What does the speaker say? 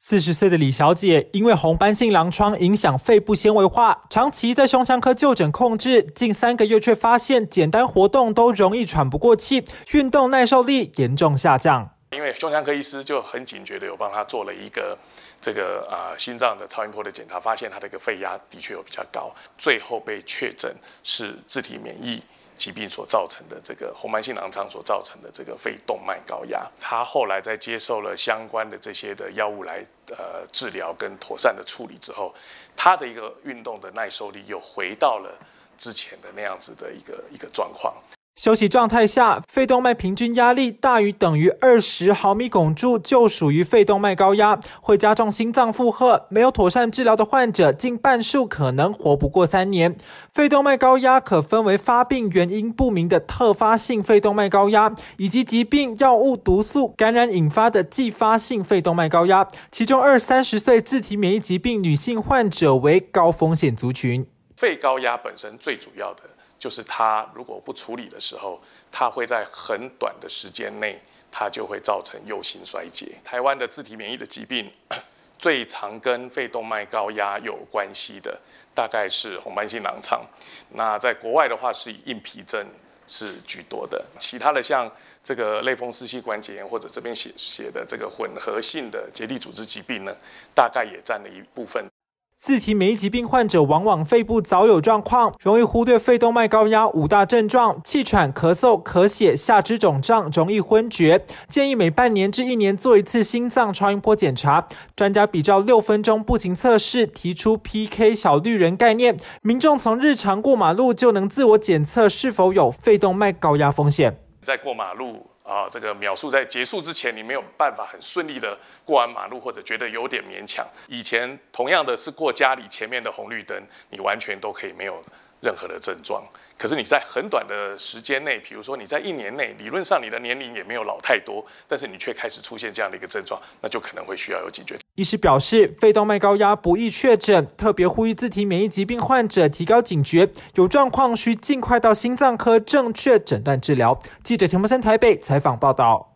四十岁的李小姐因为红斑性狼疮影响肺部纤维化，长期在胸腔科就诊控制，近三个月却发现简单活动都容易喘不过气，运动耐受力严重下降。因为胸腔科医师就很警觉的有帮他做了一个这个啊心脏的超音波的检查，发现他的一个肺压的确有比较高，最后被确诊是自体免疫。疾病所造成的这个红斑性狼疮所造成的这个肺动脉高压，他后来在接受了相关的这些的药物来呃治疗跟妥善的处理之后，他的一个运动的耐受力又回到了之前的那样子的一个一个状况。休息状态下，肺动脉平均压力大于等于二十毫米汞柱就属于肺动脉高压，会加重心脏负荷。没有妥善治疗的患者，近半数可能活不过三年。肺动脉高压可分为发病原因不明的特发性肺动脉高压，以及疾病、药物、毒素感染引发的继发性肺动脉高压。其中，二三十岁自体免疫疾病女性患者为高风险族群。肺高压本身最主要的。就是它如果不处理的时候，它会在很短的时间内，它就会造成右心衰竭。台湾的自体免疫的疾病，最常跟肺动脉高压有关系的，大概是红斑性狼疮。那在国外的话，是以硬皮症是居多的。其他的像这个类风湿性关节炎，或者这边写写的这个混合性的结缔组织疾病呢，大概也占了一部分。自体免疫疾病患者往往肺部早有状况，容易忽略肺动脉高压五大症状：气喘、咳嗽、咳血、下肢肿胀、容易昏厥。建议每半年至一年做一次心脏超音波检查。专家比照六分钟步行测试，提出 PK 小绿人概念，民众从日常过马路就能自我检测是否有肺动脉高压风险。在过马路。啊，这个秒数在结束之前，你没有办法很顺利的过完马路，或者觉得有点勉强。以前同样的是过家里前面的红绿灯，你完全都可以没有任何的症状。可是你在很短的时间内，比如说你在一年内，理论上你的年龄也没有老太多，但是你却开始出现这样的一个症状，那就可能会需要有警觉。医师表示，肺动脉高压不易确诊，特别呼吁自体免疫疾病患者提高警觉，有状况需尽快到心脏科正确诊断治疗。记者田木森台北采访报道。